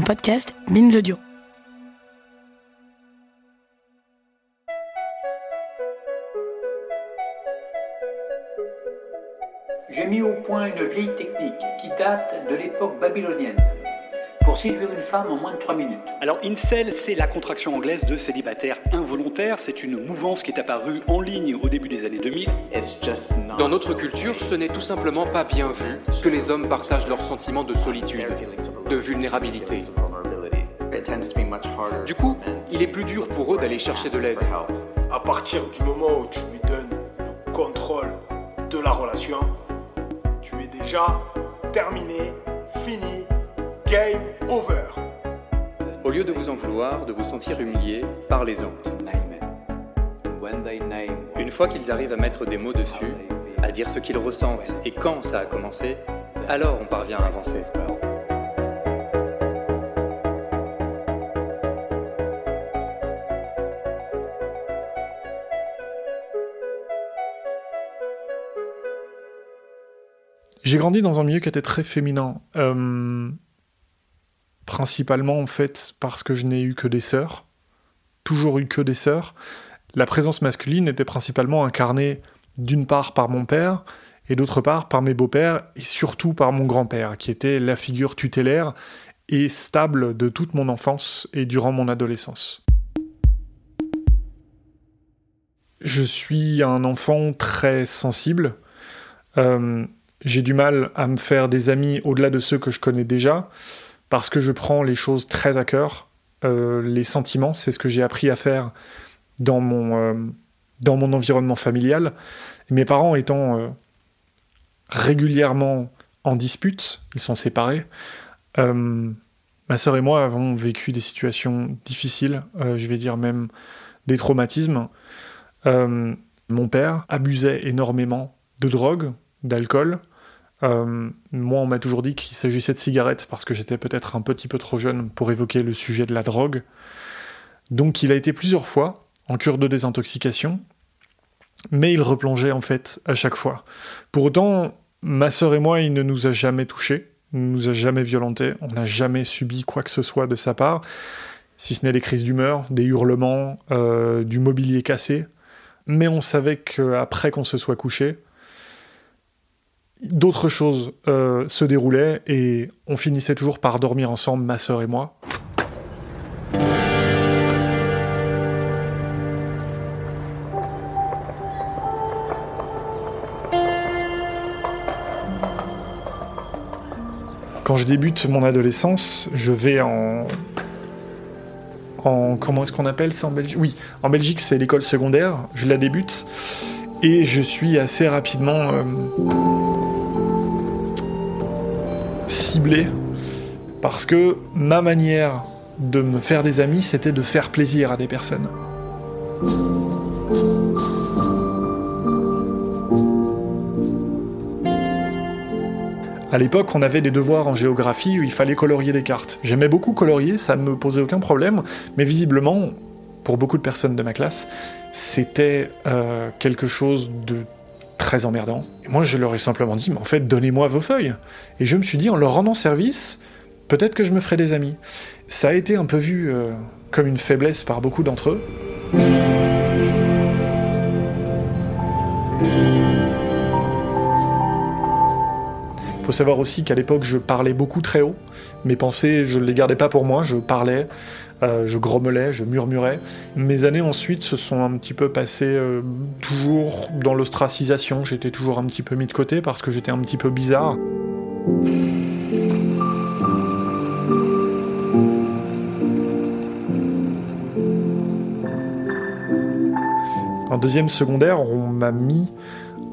Un podcast Binge Audio. J'ai mis au point une vieille technique qui date de l'époque babylonienne pour séduire une femme en moins de 3 minutes. Alors incel, c'est la contraction anglaise de célibataire involontaire. C'est une mouvance qui est apparue en ligne au début des années 2000. Dans notre culture, ce n'est tout simplement pas bien vu que les hommes partagent leurs sentiments de solitude, de vulnérabilité. Du coup, il est plus dur pour eux d'aller chercher de l'aide. À partir du moment où tu lui donnes le contrôle de la relation, tu es déjà terminé, fini, game over. Au lieu de vous en vouloir, de vous sentir humilié, parlez-en. Une fois qu'ils arrivent à mettre des mots dessus, à dire ce qu'ils ressentent et quand ça a commencé, alors on parvient à avancer. J'ai grandi dans un milieu qui était très féminin. Euh, principalement, en fait, parce que je n'ai eu que des sœurs. Toujours eu que des sœurs. La présence masculine était principalement incarnée d'une part par mon père et d'autre part par mes beaux-pères et surtout par mon grand-père, qui était la figure tutélaire et stable de toute mon enfance et durant mon adolescence. Je suis un enfant très sensible. Euh, j'ai du mal à me faire des amis au-delà de ceux que je connais déjà, parce que je prends les choses très à cœur. Euh, les sentiments, c'est ce que j'ai appris à faire dans mon, euh, dans mon environnement familial. mes parents étant euh, régulièrement en dispute, ils sont séparés. ma sœur et moi avons vécu des situations difficiles, je vais dire même des traumatismes. mon père abusait énormément de drogue, d'alcool, euh, moi, on m'a toujours dit qu'il s'agissait de cigarettes parce que j'étais peut-être un petit peu trop jeune pour évoquer le sujet de la drogue. Donc, il a été plusieurs fois en cure de désintoxication, mais il replongeait en fait à chaque fois. Pour autant, ma sœur et moi, il ne nous a jamais touchés, il ne nous a jamais violentés, on n'a jamais subi quoi que ce soit de sa part, si ce n'est des crises d'humeur, des hurlements, euh, du mobilier cassé. Mais on savait qu'après qu'on se soit couché, d'autres choses euh, se déroulaient et on finissait toujours par dormir ensemble, ma sœur et moi. Quand je débute mon adolescence, je vais en en comment est-ce qu'on appelle ça en Belgique Oui, en Belgique c'est l'école secondaire. Je la débute et je suis assez rapidement euh, parce que ma manière de me faire des amis, c'était de faire plaisir à des personnes. À l'époque, on avait des devoirs en géographie où il fallait colorier des cartes. J'aimais beaucoup colorier, ça ne me posait aucun problème, mais visiblement, pour beaucoup de personnes de ma classe, c'était euh, quelque chose de très emmerdant. Et moi, je leur ai simplement dit, mais en fait, donnez-moi vos feuilles. Et je me suis dit, en leur rendant service, peut-être que je me ferai des amis. Ça a été un peu vu euh, comme une faiblesse par beaucoup d'entre eux. Il faut savoir aussi qu'à l'époque, je parlais beaucoup très haut. Mes pensées, je ne les gardais pas pour moi, je parlais euh, je grommelais, je murmurais. Mes années ensuite se sont un petit peu passées euh, toujours dans l'ostracisation. J'étais toujours un petit peu mis de côté parce que j'étais un petit peu bizarre. En deuxième secondaire, on m'a mis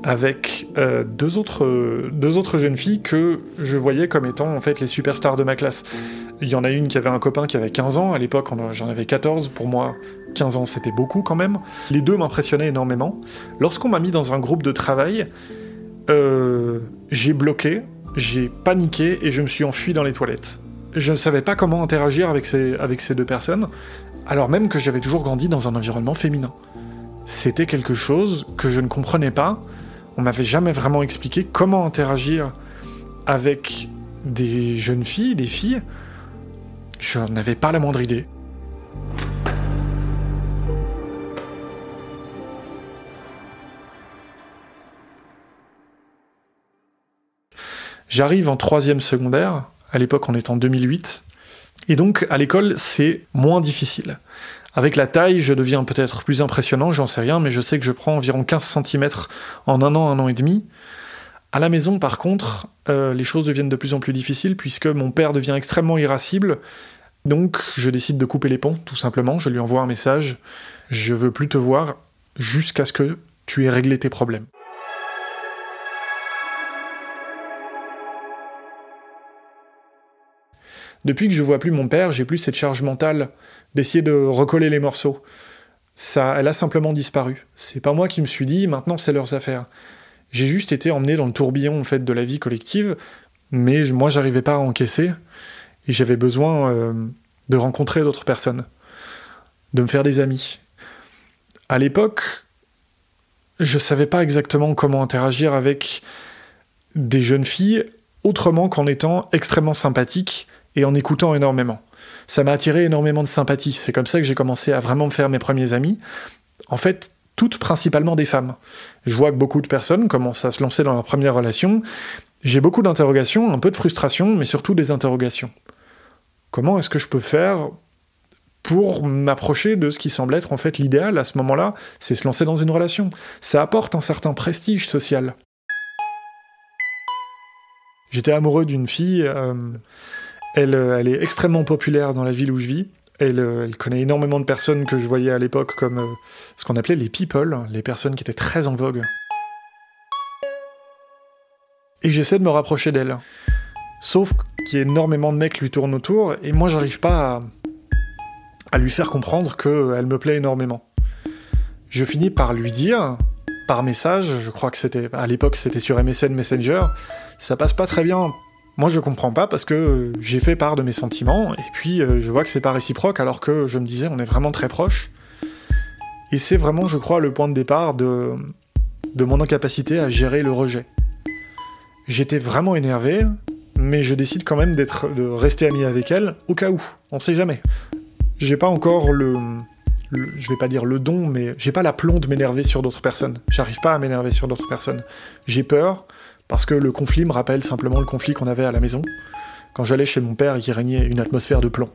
avec euh, deux, autres, deux autres jeunes filles que je voyais comme étant en fait les superstars de ma classe. Il y en a une qui avait un copain qui avait 15 ans, à l'époque j'en avais 14, pour moi 15 ans c'était beaucoup quand même. Les deux m'impressionnaient énormément. Lorsqu'on m'a mis dans un groupe de travail, euh, j'ai bloqué, j'ai paniqué et je me suis enfui dans les toilettes. Je ne savais pas comment interagir avec ces, avec ces deux personnes, alors même que j'avais toujours grandi dans un environnement féminin. C'était quelque chose que je ne comprenais pas. On m'avait jamais vraiment expliqué comment interagir avec des jeunes filles, des filles. Je n'avais pas la moindre idée. J'arrive en troisième secondaire, à l'époque on est en 2008, et donc à l'école c'est moins difficile. Avec la taille, je deviens peut-être plus impressionnant, j'en sais rien, mais je sais que je prends environ 15 cm en un an, un an et demi. À la maison, par contre, euh, les choses deviennent de plus en plus difficiles puisque mon père devient extrêmement irascible. Donc, je décide de couper les ponts, tout simplement. Je lui envoie un message. Je veux plus te voir jusqu'à ce que tu aies réglé tes problèmes. Depuis que je vois plus mon père, j'ai plus cette charge mentale d'essayer de recoller les morceaux. Ça, elle a simplement disparu. C'est pas moi qui me suis dit, maintenant c'est leurs affaires. J'ai juste été emmené dans le tourbillon en fait de la vie collective, mais moi j'arrivais pas à encaisser et j'avais besoin euh, de rencontrer d'autres personnes, de me faire des amis. À l'époque, je savais pas exactement comment interagir avec des jeunes filles autrement qu'en étant extrêmement sympathique et en écoutant énormément. Ça m'a attiré énormément de sympathie. C'est comme ça que j'ai commencé à vraiment me faire mes premiers amis. En fait, toutes principalement des femmes. Je vois que beaucoup de personnes commencent à se lancer dans leur première relation. J'ai beaucoup d'interrogations, un peu de frustration, mais surtout des interrogations. Comment est-ce que je peux faire pour m'approcher de ce qui semble être en fait l'idéal à ce moment-là, c'est se lancer dans une relation. Ça apporte un certain prestige social. J'étais amoureux d'une fille, euh, euh, elle, est extrêmement populaire dans la ville où je vis. Euh, elle, connaît énormément de personnes que je voyais à l'époque comme euh, ce qu'on appelait les people, les personnes qui étaient très en vogue. Et j'essaie de me rapprocher d'elle. Sauf qu'il y a énormément de mecs lui tournent autour, et moi j'arrive pas à, lui faire comprendre qu'elle me plaît énormément. Je finis par lui dire, par message, je crois que c'était à l'époque c'était sur MSN Messenger, ça passe pas très bien moi, je comprends pas parce que j'ai fait part de mes sentiments et puis euh, je vois que c'est pas réciproque alors que je me disais on est vraiment très proches. Et c'est vraiment, je crois, le point de départ de, mon incapacité à gérer le rejet. J'étais vraiment énervé, mais je décide quand même de rester ami avec elle au cas où. On sait jamais. J'ai pas encore le, le, je vais pas dire le don, mais j'ai pas l'aplomb de m'énerver sur d'autres personnes. J'arrive pas à m'énerver sur d'autres personnes. J'ai peur, parce que le conflit me rappelle simplement le conflit qu'on avait à la maison, quand j'allais chez mon père et qu'il régnait une atmosphère de plomb.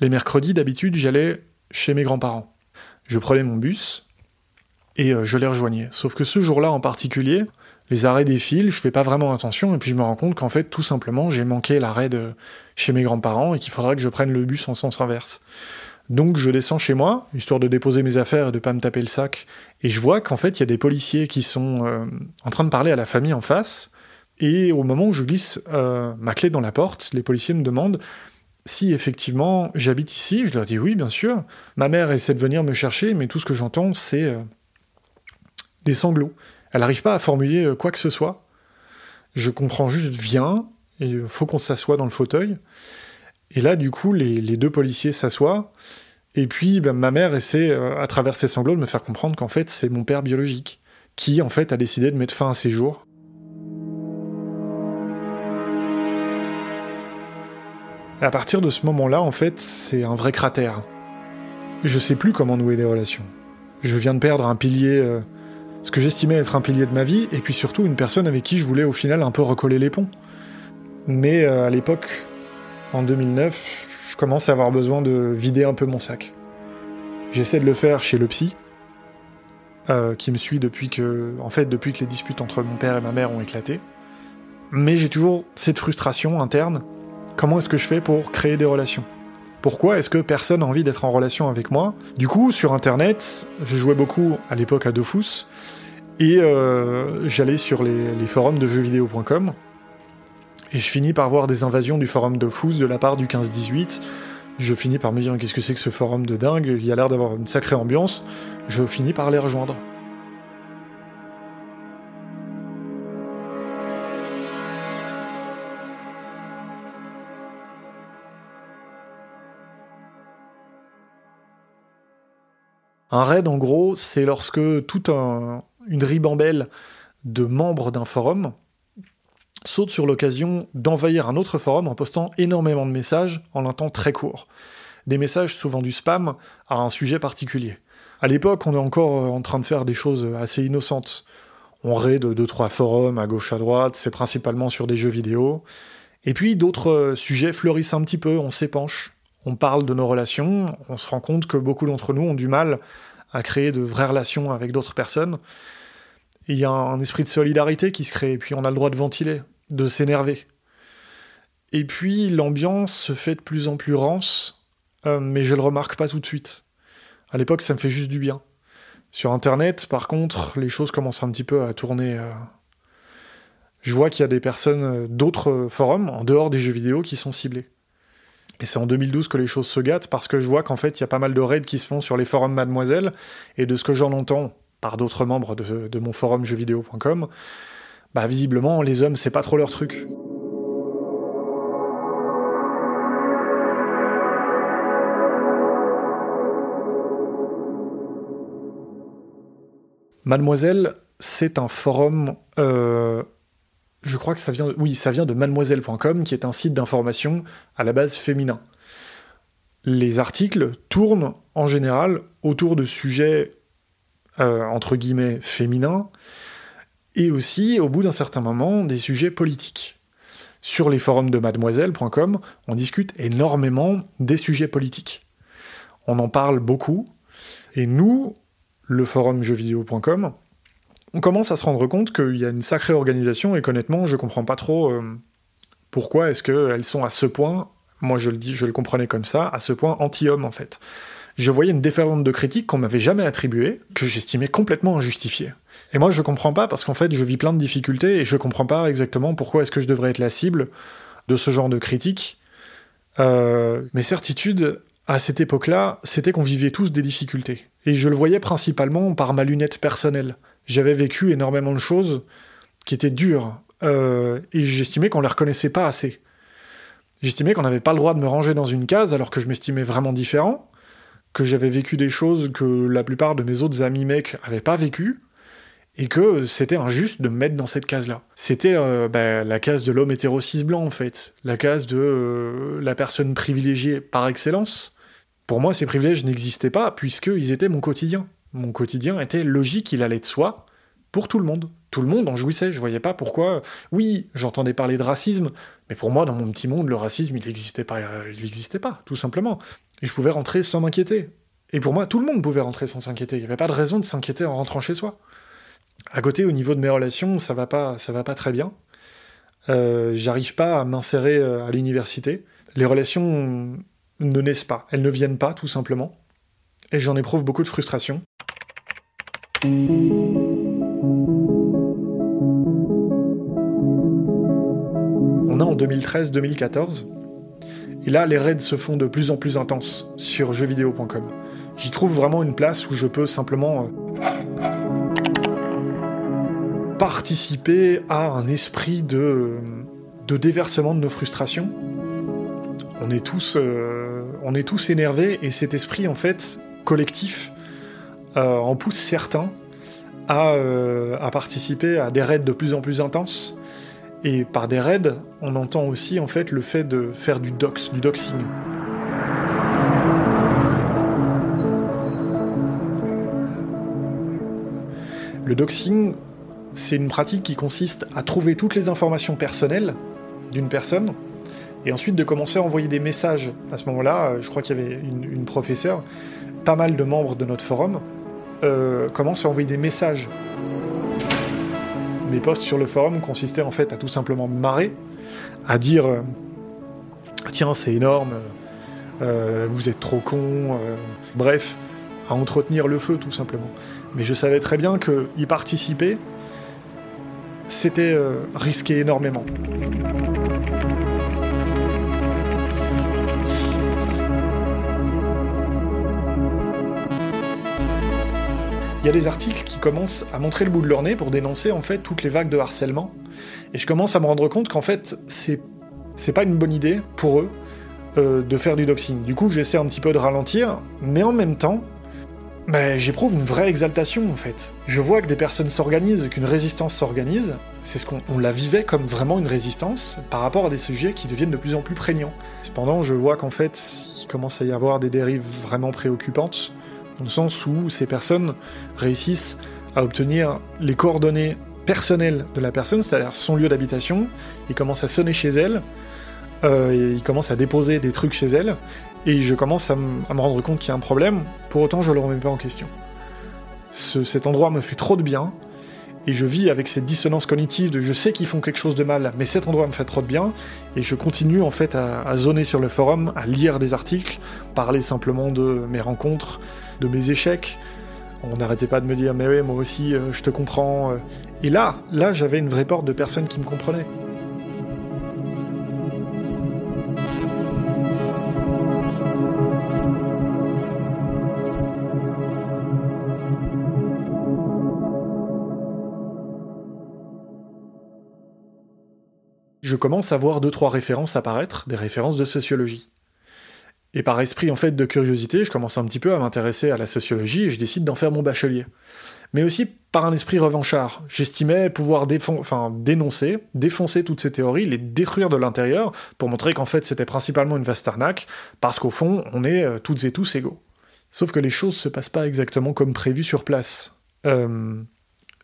Les mercredis, d'habitude, j'allais chez mes grands-parents. Je prenais mon bus et euh, je les rejoignais. Sauf que ce jour-là en particulier, les arrêts défilent, je fais pas vraiment attention, et puis je me rends compte qu'en fait, tout simplement, j'ai manqué l'arrêt de chez mes grands-parents et qu'il faudrait que je prenne le bus en sens inverse. Donc je descends chez moi, histoire de déposer mes affaires et de pas me taper le sac, et je vois qu'en fait il y a des policiers qui sont euh, en train de parler à la famille en face, et au moment où je glisse euh, ma clé dans la porte, les policiers me demandent si effectivement j'habite ici. Je leur dis oui, bien sûr. Ma mère essaie de venir me chercher, mais tout ce que j'entends c'est euh, des sanglots. Elle n'arrive pas à formuler quoi que ce soit. Je comprends juste viens, il faut qu'on s'assoie dans le fauteuil. Et là, du coup, les, deux policiers s'assoient. Et puis, ben, ma mère essaie, euh, à travers ses sanglots, de me faire comprendre qu'en fait, c'est mon père biologique, qui, en fait, a décidé de mettre fin à ses jours. À partir de ce moment-là, en fait, c'est un vrai cratère. Je sais plus comment nouer des relations. Je viens de perdre un pilier, euh, ce que j'estimais être un pilier de ma vie, et puis surtout une personne avec qui je voulais au final un peu recoller les ponts. Mais euh, à l'époque, en 2009, je commence à avoir besoin de vider un peu mon sac. J'essaie de le faire chez le psy, euh, qui me suit depuis que, en fait, depuis que les disputes entre mon père et ma mère ont éclaté. Mais j'ai toujours cette frustration interne. Comment est-ce que je fais pour créer des relations? Pourquoi est-ce que personne n'a envie d'être en relation avec moi? Du coup, sur Internet, je jouais beaucoup à l'époque à Dofus, et euh, j'allais sur les, les, forums de jeuxvideo.com, et je finis par voir des invasions du forum Dofus de la part du 15-18. Je finis par me dire qu'est-ce que c'est que ce forum de dingue, il y a l'air d'avoir une sacrée ambiance. Je finis par les rejoindre. Un raid, en gros, c'est lorsque toute une ribambelle de membres d'un forum saute sur l'occasion d'envahir un autre forum en postant énormément de messages en un temps très court. Des messages souvent du spam à un sujet particulier. À l'époque, on est encore en train de faire des choses assez innocentes. On raid deux trois forums à gauche à droite, c'est principalement sur des jeux vidéo. Et puis d'autres sujets fleurissent un petit peu, on s'épanche on parle de nos relations, on se rend compte que beaucoup d'entre nous ont du mal à créer de vraies relations avec d'autres personnes. Il y a un esprit de solidarité qui se crée, et puis on a le droit de ventiler, de s'énerver. Et puis l'ambiance se fait de plus en plus rance, euh, mais je le remarque pas tout de suite. À l'époque, ça me fait juste du bien. Sur Internet, par contre, les choses commencent un petit peu à tourner. Euh. Je vois qu'il y a des personnes euh, d'autres forums, en dehors des jeux vidéo, qui sont ciblés. Et c'est en 2012 que les choses se gâtent parce que je vois qu'en fait, il y a pas mal de raids qui se font sur les forums Mademoiselle, et de ce que j'en entends par d'autres membres de, mon forum jeuxvideo.com, bah visiblement, les hommes, c'est pas trop leur truc. Mademoiselle, c'est un forum euh, je crois que ça vient, oui, ça vient de mademoiselle.com, qui est un site d'information à la base féminin. Les articles tournent en général autour de sujets euh, entre guillemets féminins et aussi, au bout d'un certain moment, des sujets politiques. Sur les forums de mademoiselle.com, on discute énormément des sujets politiques. On en parle beaucoup, et nous, le forum jeuxvideo.com, on commence à se rendre compte qu'il y a une sacrée organisation et qu'honnêtement, je comprends pas trop euh, pourquoi est-ce qu'elles sont à ce point, moi je le dis, je le comprenais comme ça, à ce point anti-homme en fait. Je voyais une déferlante de critiques qu'on m'avait jamais attribuée, que j'estimais complètement injustifiée. Et moi je comprends pas parce qu'en fait je vis plein de difficultés et je comprends pas exactement pourquoi est-ce que je devrais être la cible de ce genre de critiques. Euh, mes certitudes, à cette époque-là, c'était qu'on vivait tous des difficultés. Et je le voyais principalement par ma lunette personnelle j'avais vécu énormément de choses qui étaient dures, euh, et j'estimais qu'on les reconnaissait pas assez. J'estimais qu'on n'avait pas le droit de me ranger dans une case alors que je m'estimais vraiment différent, que j'avais vécu des choses que la plupart de mes autres amis mecs avaient pas vécu, et que c'était injuste de me mettre dans cette case-là. C'était euh, bah, la case de l'homme hétéro blanc en fait, la case de euh, la personne privilégiée par excellence. Pour moi, ces privilèges n'existaient pas puisqu'ils étaient mon quotidien mon quotidien était logique, il allait de soi pour tout le monde. Tout le monde en jouissait, je voyais pas pourquoi. Oui, j'entendais parler de racisme, mais pour moi, dans mon petit monde, le racisme, il n'existait pas, il n'existait pas, tout simplement. Et je pouvais rentrer sans m'inquiéter. Et pour moi, tout le monde pouvait rentrer sans s'inquiéter. Il n'y avait pas de raison de s'inquiéter en rentrant chez soi. À côté, au niveau de mes relations, ça va pas, ça va pas très bien. Euh, j'arrive pas à m'insérer euh, à l'université. Les relations ne naissent pas, elles ne viennent pas, tout simplement. Et j'en éprouve beaucoup de frustration. On a en 2013-2014, et là les raids se font de plus en plus intenses sur jeuxvideo.com. J'y trouve vraiment une place où je peux simplement euh, participer à un esprit de, déversement de nos frustrations. On est tous, euh, on est tous énervés et cet esprit en fait collectif euh, en pousse certains à, participer à des raids de plus en plus intenses. Et par des raids, on entend aussi en fait le fait de faire du dox, du doxing. Le doxing, c'est une pratique qui consiste à trouver toutes les informations personnelles d'une personne et ensuite de commencer à envoyer des messages. À ce moment-là, je crois qu'il y avait une professeure, pas mal de membres de notre forum, euh, commence à envoyer des messages. Mes posts sur le forum consistaient en fait à tout simplement me marrer, à dire euh, tiens c'est énorme, euh, vous êtes trop con, euh, bref, à entretenir le feu tout simplement. Mais je savais très bien que y participer, c'était euh, risquer énormément. Il y a des articles qui commencent à montrer le bout de leur nez pour dénoncer en fait toutes les vagues de harcèlement. Et je commence à me rendre compte qu'en fait, c'est pas une bonne idée pour eux euh, de faire du doxing. Du coup, j'essaie un petit peu de ralentir, mais en même temps, bah, j'éprouve une vraie exaltation en fait. Je vois que des personnes s'organisent, qu'une résistance s'organise. C'est ce qu'on on la vivait comme vraiment une résistance par rapport à des sujets qui deviennent de plus en plus prégnants. Cependant, je vois qu'en fait, il commence à y avoir des dérives vraiment préoccupantes, dans le sens où ces personnes réussissent à obtenir les coordonnées personnelles de la personne, c'est-à-dire son lieu d'habitation, ils commencent à sonner chez elle, euh, et ils commencent à déposer des trucs chez elle, et je commence à, me rendre compte qu'il y a un problème, pour autant je le remets pas en question. Ce- cet endroit me fait trop de bien, et je vis avec cette dissonance cognitive de je sais qu'ils font quelque chose de mal, mais cet endroit me fait trop de bien, et je continue en fait à zoner sur le forum, à lire des articles, parler simplement de mes rencontres, de mes échecs. On n'arrêtait pas de me dire mais oui moi aussi euh, je te comprends. euh. Et là, là j'avais une vraie porte de personnes qui me comprenaient. je commence à voir deux trois références apparaître, des références de sociologie. Et par esprit en fait de curiosité, je commence un petit peu à m'intéresser à la sociologie et je décide d'en faire mon bachelier. Mais aussi par un esprit revanchard. J'estimais pouvoir enfin, dénoncer, défoncer toutes ces théories, les détruire de l'intérieur pour montrer qu'en fait c'était principalement une vaste arnaque, parce qu'au fond on est euh, toutes et tous égaux. Sauf que les choses se passent pas exactement comme prévu sur place. Euh,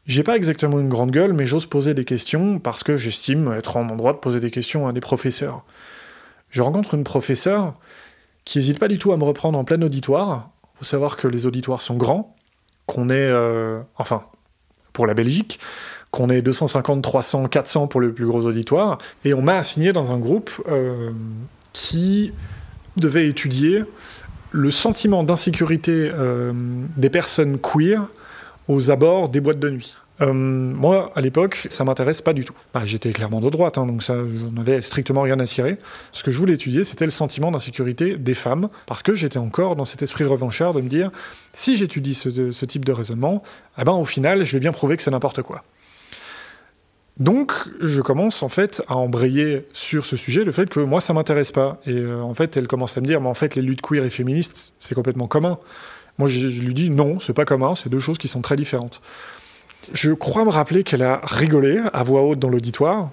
j'ai pas exactement une grande gueule, mais j'ose poser des questions parce que j'estime être en mon droit de poser des questions à des professeurs. Je rencontre une professeure qui hésite pas du tout à me reprendre en plein auditoire. Faut savoir que les auditoires sont grands, qu'on est, euh, enfin, pour la Belgique, qu'on est 250, 300, 400 pour le plus gros auditoire, et on m'a assigné dans un groupe euh, qui devait étudier le sentiment d'insécurité euh, des personnes queer aux abords des boîtes de nuit. Euh, moi, à l'époque, ça m'intéresse pas du tout. Bah, J'étais clairement de droite, hein, donc ça, j'en avais strictement rien à cirer. Ce que je voulais étudier, c'était le sentiment d'insécurité des femmes, parce que j'étais encore dans cet esprit revanchard de me dire, si j'étudie ce, type de raisonnement, eh ben, au final, je vais bien prouver que c'est n'importe quoi. Donc, je commence en fait à embrayer sur ce sujet le fait que moi, ça m'intéresse pas. Et euh, en fait, elle commence à me dire, mais en fait, les luttes queer et féministes, c'est complètement commun. Moi, je, je lui dis non, c'est pas commun, c'est deux choses qui sont très différentes. Je crois me rappeler qu'elle a rigolé à voix haute dans l'auditoire,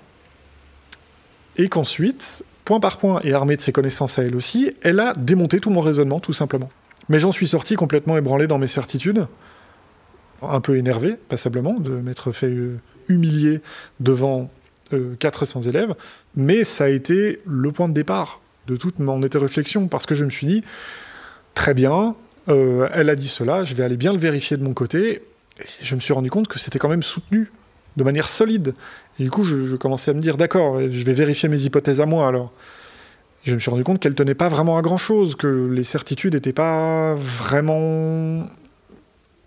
et qu'ensuite, point par point, et armée de ses connaissances à elle aussi, elle a démonté tout mon raisonnement, tout simplement. Mais j'en suis sorti complètement ébranlé dans mes certitudes, un peu énervé, passablement, de m'être fait euh, humilier devant euh, 400 élèves, mais ça a été le point de départ de toute mon réflexion, parce que je me suis dit, très bien, euh, elle a dit cela, je vais aller bien le vérifier de mon côté, je me suis rendu compte que c'était quand même soutenu de manière solide. Et du coup, je, commençais à me dire, d'accord, je vais vérifier mes hypothèses à moi alors. Je me suis rendu compte qu'elle tenait pas vraiment à grand chose, que les certitudes n'étaient pas vraiment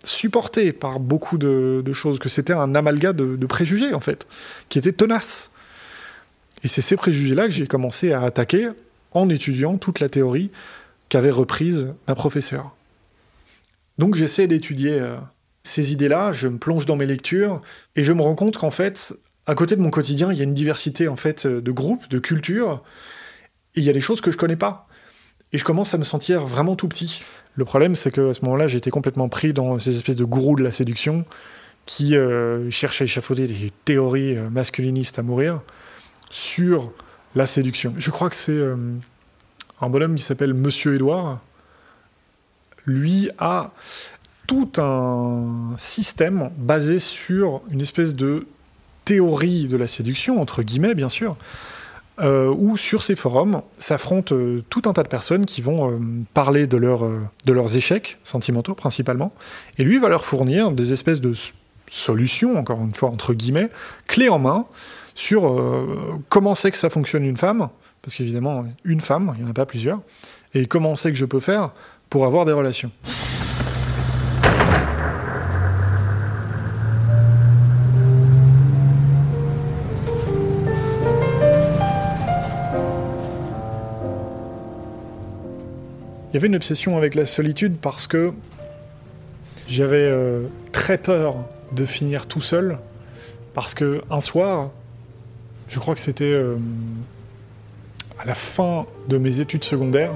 supportées par beaucoup de, choses, que c'était un amalgame de, préjugés en fait, qui était tenace. Et c'est ces préjugés-là que j'ai commencé à attaquer en étudiant toute la théorie qu'avait reprise ma professeure. Donc j'essaie d'étudier euh, ces idées-là, je me plonge dans mes lectures et je me rends compte qu'en fait, à côté de mon quotidien, il y a une diversité en fait de groupes, de cultures, et il y a des choses que je connais pas. Et je commence à me sentir vraiment tout petit. Le problème, c'est qu'à ce moment-là, j'étais complètement pris dans ces espèces de gourous de la séduction qui euh, cherchent à échafauder des théories euh, masculinistes à mourir sur la séduction. Je crois que c'est euh, un bonhomme qui s'appelle Monsieur Édouard. Lui a tout un système basé sur une espèce de théorie de la séduction, entre guillemets bien sûr, euh, où sur ces forums s'affrontent euh, tout un tas de personnes qui vont euh, parler de, leur, de leurs échecs sentimentaux principalement, et lui va leur fournir des espèces de solutions, encore une fois entre guillemets, clés en main, sur comment c'est que ça fonctionne une femme, parce qu'évidemment, une femme, il n'y en a pas plusieurs, et comment c'est que je peux faire pour avoir des relations. Y avait une obsession avec la solitude parce que j'avais euh, très peur de finir tout seul. Parce que un soir, je crois que c'était euh, à la fin de mes études secondaires,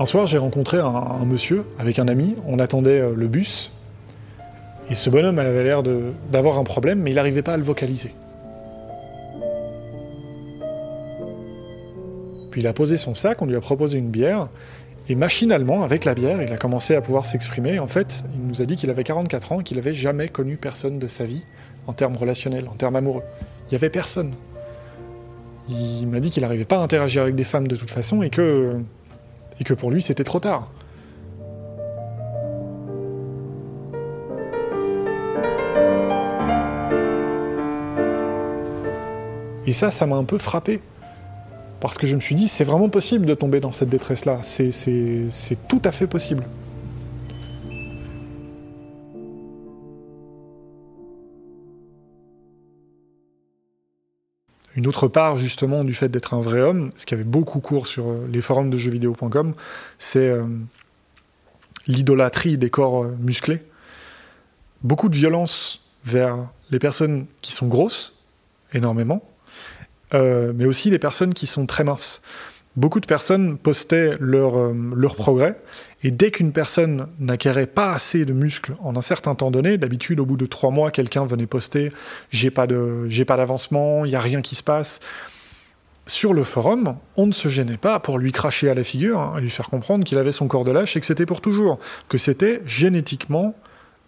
un soir j'ai rencontré un, monsieur avec un ami, on attendait euh, le bus, et ce bonhomme avait l'air d'avoir un problème, mais il n'arrivait pas à le vocaliser. Puis il a posé son sac, on lui a proposé une bière, et machinalement, avec la bière, il a commencé à pouvoir s'exprimer. En fait, il nous a dit qu'il avait 44 ans qu'il n'avait jamais connu personne de sa vie en termes relationnels, en termes amoureux. Il n'y avait personne. Il m'a dit qu'il n'arrivait pas à interagir avec des femmes de toute façon et que, et que pour lui c'était trop tard. Et ça, ça m'a un peu frappé. Parce que je me suis dit, c'est vraiment possible de tomber dans cette détresse-là. C'est tout à fait possible. Une autre part justement du fait d'être un vrai homme, ce qui avait beaucoup cours sur euh, les forums de jeuxvideo.com, c'est euh, l'idolâtrie des corps euh, musclés. Beaucoup de violence vers les personnes qui sont grosses, énormément, mais aussi les personnes qui sont très minces beaucoup de personnes postaient leur, euh, leur progrès, et dès qu'une personne n'acquérait pas assez de muscles en un certain temps donné, d'habitude au bout de trois mois, quelqu'un venait poster j'ai pas d'avancement, il y a rien qui se passe. Sur le forum, on ne se gênait pas pour lui cracher à la figure, hein, lui faire comprendre qu'il avait son corps de lâche et que c'était pour toujours, que c'était génétiquement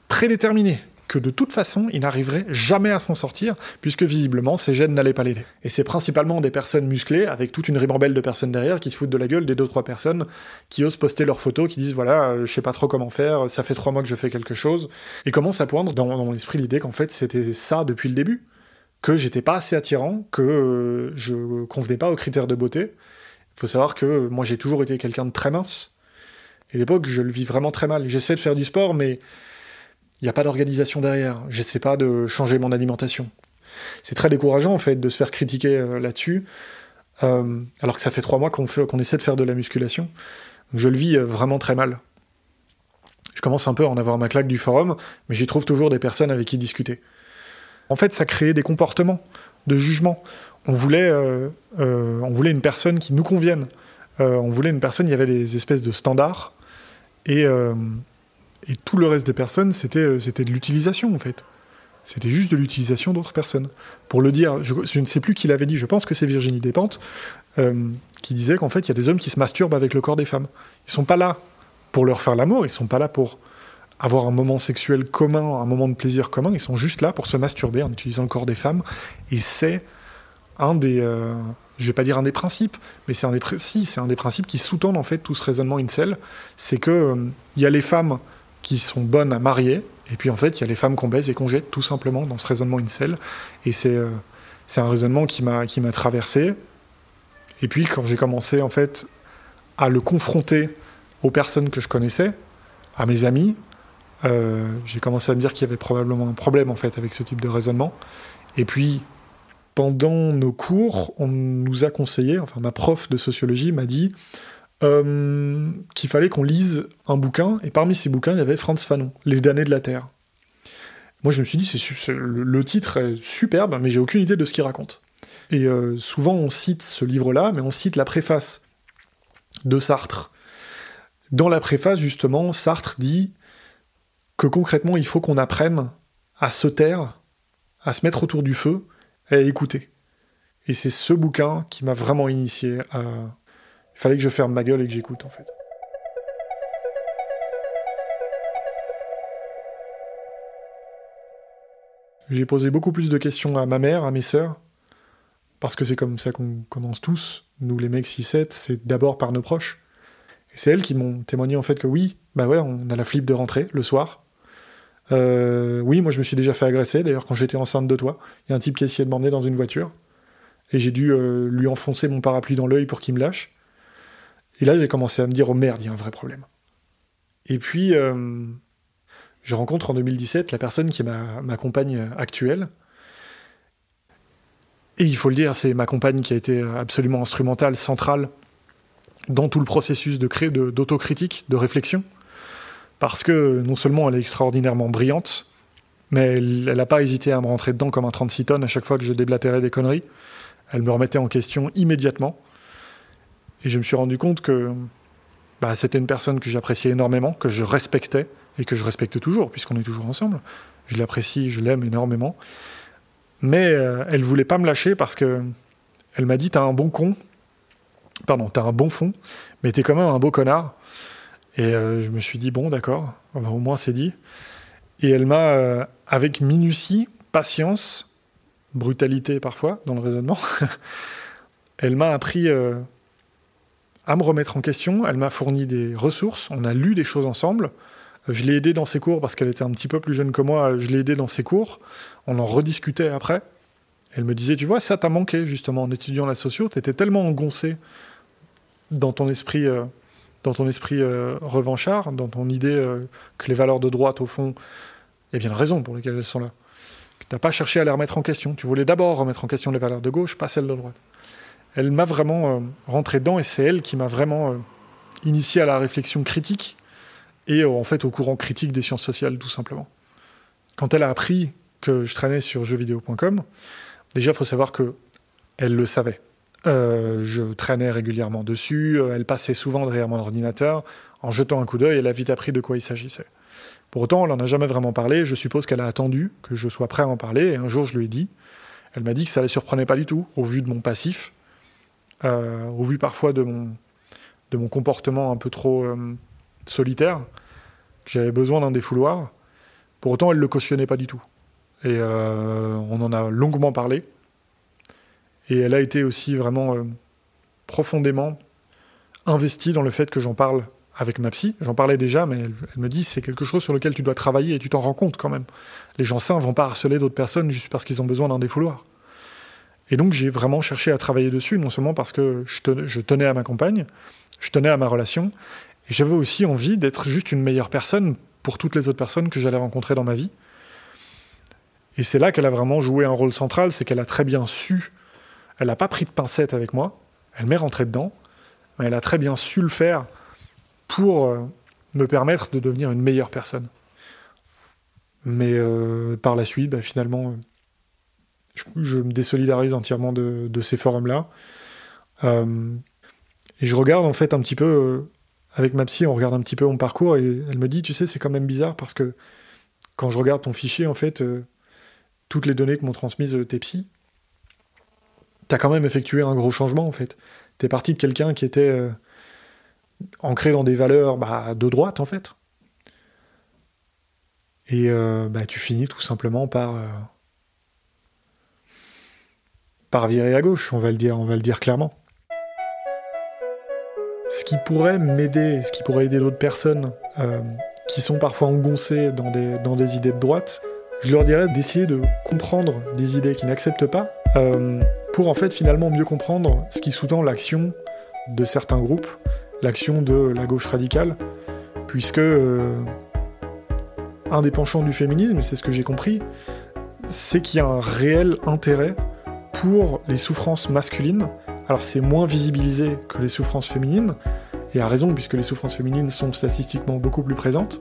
prédéterminé, que de toute façon, il n'arriverait jamais à s'en sortir, puisque visiblement, ses gènes n'allaient pas l'aider. Et c'est principalement des personnes musclées, avec toute une ribambelle de personnes derrière, qui se foutent de la gueule des deux trois personnes qui osent poster leurs photos, qui disent voilà, euh, je sais pas trop comment faire, ça fait trois mois que je fais quelque chose, et commencent à poindre dans, mon esprit l'idée qu'en fait c'était ça depuis le début, que j'étais pas assez attirant, que euh, je convenais pas aux critères de beauté. Il faut savoir que moi j'ai toujours été quelqu'un de très mince, et à l'époque je le vis vraiment très mal. J'essaie de faire du sport, mais il n'y a pas d'organisation derrière. Je sais pas de changer mon alimentation. C'est très décourageant en fait de se faire critiquer euh, là-dessus, euh, alors que ça fait trois mois qu'on essaie de faire de la musculation. je le vis euh, vraiment très mal. Je commence un peu à en avoir ma claque du forum, mais j'y trouve toujours des personnes avec qui discuter. En fait, ça crée des comportements de jugement. On voulait, on voulait une personne qui nous convienne. on voulait une personne, il y avait des espèces de standards. Et, et tout le reste des personnes, c'était, euh, c'était de l'utilisation, en fait. C'était juste de l'utilisation d'autres personnes. Pour le dire, je, ne sais plus qui l'avait dit, je pense que c'est Virginie Despentes, euh, qui disait qu'en fait, il y a des hommes qui se masturbent avec le corps des femmes. Ils sont pas là pour leur faire l'amour, ils sont pas là pour avoir un moment sexuel commun, un moment de plaisir commun, ils sont juste là pour se masturber en utilisant le corps des femmes. Et c'est un des... Euh, je vais pas dire un des principes, mais c'est un des, si, un des principes qui sous-tendent en fait tout ce raisonnement incel, c'est que il y a les femmes qui sont bonnes à marier, et puis en fait, il y a les femmes qu'on baise et qu'on jette tout simplement dans ce raisonnement incel. Et c'est euh, un raisonnement qui m'a traversé. Et puis quand j'ai commencé en fait à le confronter aux personnes que je connaissais, à mes amis, euh, j'ai commencé à me dire qu'il y avait probablement un problème en fait avec ce type de raisonnement. Et puis pendant nos cours, on nous a conseillé, enfin ma prof de sociologie m'a dit euh, qu'il fallait qu'on lise un bouquin, et parmi ces bouquins, il y avait Franz Fanon, Les damnés de la Terre. Moi, je me suis dit, c'est, le titre est superbe, mais j'ai aucune idée de ce qu'il raconte. Et euh, souvent, on cite ce livre-là, mais on cite la préface de Sartre. Dans la préface, justement, Sartre dit que concrètement, il faut qu'on apprenne à se taire, à se mettre autour du feu et à écouter. Et c'est ce bouquin qui m'a vraiment initié à, il fallait que je ferme ma gueule et que j'écoute en fait. J'ai posé beaucoup plus de questions à ma mère, à mes sœurs, parce que c'est comme ça qu'on commence tous. Nous, les mecs 6-7, c'est d'abord par nos proches. Et c'est elles qui m'ont témoigné en fait que oui, bah ouais, on a la flip de rentrer le soir. Euh, oui, moi je me suis déjà fait agresser, d'ailleurs quand j'étais enceinte de toi. Il y a un type qui a essayé de m'emmener dans une voiture. Et j'ai dû euh, lui enfoncer mon parapluie dans l'œil pour qu'il me lâche. Et là, j'ai commencé à me dire, oh merde, il y a un vrai problème. Et puis, euh, je rencontre en 2017 la personne qui est ma, compagne actuelle. Et il faut le dire, c'est ma compagne qui a été absolument instrumentale, centrale dans tout le processus de d'autocritique, de, réflexion. Parce que non seulement elle est extraordinairement brillante, mais elle n'a pas hésité à me rentrer dedans comme un 36 tonnes à chaque fois que je déblatérais des conneries. Elle me remettait en question immédiatement. Et je me suis rendu compte que bah, c'était une personne que j'appréciais énormément, que je respectais, et que je respecte toujours, puisqu'on est toujours ensemble. Je l'apprécie, je l'aime énormément. Mais euh, elle voulait pas me lâcher parce que elle m'a dit T'as un bon con, pardon, t'as un bon fond, mais t'es quand même un beau connard. Et euh, je me suis dit Bon, d'accord, au moins c'est dit. Et elle m'a, euh, avec minutie, patience, brutalité parfois dans le raisonnement, elle m'a appris à me remettre en question. Elle m'a fourni des ressources. On a lu des choses ensemble. Je l'ai aidé dans ses cours parce qu'elle était un petit peu plus jeune que moi. Je l'ai aidé dans ses cours. On en rediscutait après. Elle me disait, tu vois, ça t'a manqué justement en étudiant la socio. Tu étais tellement engoncé dans ton esprit, euh, dans ton esprit euh, revanchard, dans ton idée euh, que les valeurs de droite, au fond, il y a bien une raison pour lesquelles elles sont là. Tu n'as pas cherché à les remettre en question. Tu voulais d'abord remettre en question les valeurs de gauche, pas celles de droite. Elle m'a vraiment rentré dedans et c'est elle qui m'a vraiment initié à la réflexion critique et euh, en fait au courant critique des sciences sociales, tout simplement. Quand elle a appris que je traînais sur jeuxvideo.com, déjà, il faut savoir que elle le savait. Euh, je traînais régulièrement dessus, euh, elle passait souvent derrière mon ordinateur. En jetant un coup d'œil, elle a vite appris de quoi il s'agissait. Pour autant, on n'en a jamais vraiment parlé. Je suppose qu'elle a attendu que je sois prêt à en parler. Et un jour, je lui ai dit. Elle m'a dit que ça ne la surprenait pas du tout, au vu de mon passif, au vu parfois de mon, comportement un peu trop solitaire, que j'avais besoin d'un défouloir. Pour autant, elle ne le cautionnait pas du tout. Et euh, on en a longuement parlé. Et elle a été aussi vraiment euh, profondément investie dans le fait que j'en parle avec ma psy. J'en parlais déjà, mais elle, me dit c'est quelque chose sur lequel tu dois travailler et tu t'en rends compte quand même. Les gens sains vont pas harceler d'autres personnes juste parce qu'ils ont besoin d'un défouloir. Et donc j'ai vraiment cherché à travailler dessus, non seulement parce que je tenais à ma compagne, je tenais à ma relation, et j'avais aussi envie d'être juste une meilleure personne pour toutes les autres personnes que j'allais rencontrer dans ma vie. Et c'est là qu'elle a vraiment joué un rôle central, c'est qu'elle a très bien su, elle n'a pas pris de pincettes avec moi, elle m'est rentrée dedans, mais elle a très bien su le faire pour euh, me permettre de devenir une meilleure personne. Mais euh, par la suite, bah, finalement, je, me désolidarise entièrement de, ces forums-là. Euh, et je regarde en fait un petit peu avec ma psy, on regarde un petit peu mon parcours et elle me dit, tu sais, c'est quand même bizarre parce que quand je regarde ton fichier, en fait, euh, toutes les données que m'ont transmises euh, tes psys, t'as quand même effectué un gros changement, en fait. T'es parti de quelqu'un qui était euh, ancré dans des valeurs bah, de droite, en fait. Et bah, tu finis tout simplement par par virer à gauche, on va le dire, clairement. Ce qui pourrait m'aider, ce qui pourrait aider d'autres personnes euh, qui sont parfois engoncées dans des, dans des idées de droite, je leur dirais d'essayer de comprendre des idées qu'ils n'acceptent pas, euh, pour en fait finalement mieux comprendre ce qui sous-tend l'action de certains groupes, l'action de la gauche radicale, puisque euh, un des penchants du féminisme, c'est ce que j'ai compris, c'est qu'il y a un réel intérêt pour les souffrances masculines alors c'est moins visibilisé que les souffrances féminines, et à raison puisque les souffrances féminines sont statistiquement beaucoup plus présentes.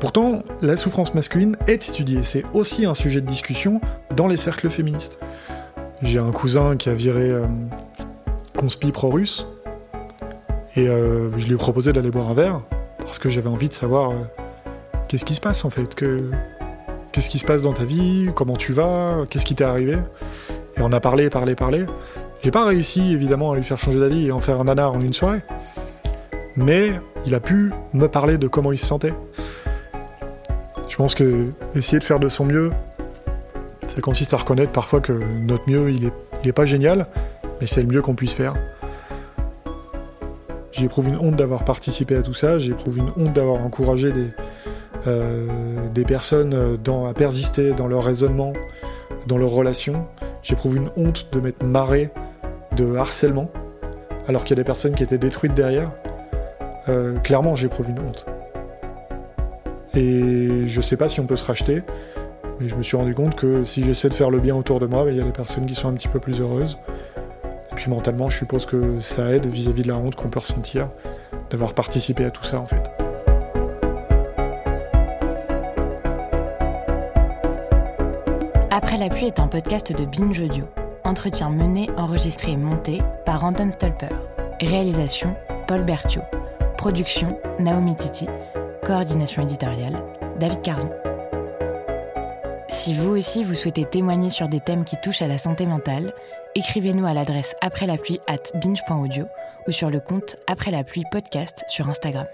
Pourtant, la souffrance masculine est étudiée, c'est aussi un sujet de discussion dans les cercles féministes. J'ai un cousin qui a viré euh, conspi pro-russe, et euh, je lui ai proposé d'aller boire un verre, parce que j'avais envie de savoir euh, qu'est-ce qui se passe en fait, qu'est-ce qui se passe dans ta vie, comment tu vas, qu'est-ce qui t'est arrivé? Et on a parlé, parlé, parlé. J'ai pas réussi évidemment à lui faire changer d'avis et en faire un nanar en une soirée. Mais il a pu me parler de comment il se sentait. Je pense que essayer de faire de son mieux, ça consiste à reconnaître parfois que notre mieux, il est, pas génial, mais c'est le mieux qu'on puisse faire. J'éprouve une honte d'avoir participé à tout ça, j'éprouve une honte d'avoir encouragé des, des personnes dans, à persister dans leur raisonnement, dans leurs relations, j'éprouve une honte de m'être marré de harcèlement, alors qu'il y a des personnes qui étaient détruites derrière. Euh, clairement, j'éprouve une honte. Et je sais pas si on peut se racheter, mais je me suis rendu compte que si j'essaie de faire le bien autour de moi, il y a des personnes qui sont un petit peu plus heureuses. Et puis mentalement, je suppose que ça aide vis-à-vis de la honte qu'on peut ressentir d'avoir participé à tout ça en fait. Après la pluie est un podcast de Binge Audio. Entretien mené, enregistré et monté par Anton Stolper. Réalisation Paul Berthiaud. Production Naomi Titi. Coordination éditoriale David Carzon. Si vous aussi vous souhaitez témoigner sur des thèmes qui touchent à la santé mentale, écrivez-nous à l'adresse après la pluie at binge.audio ou sur le compte après la pluie podcast sur Instagram.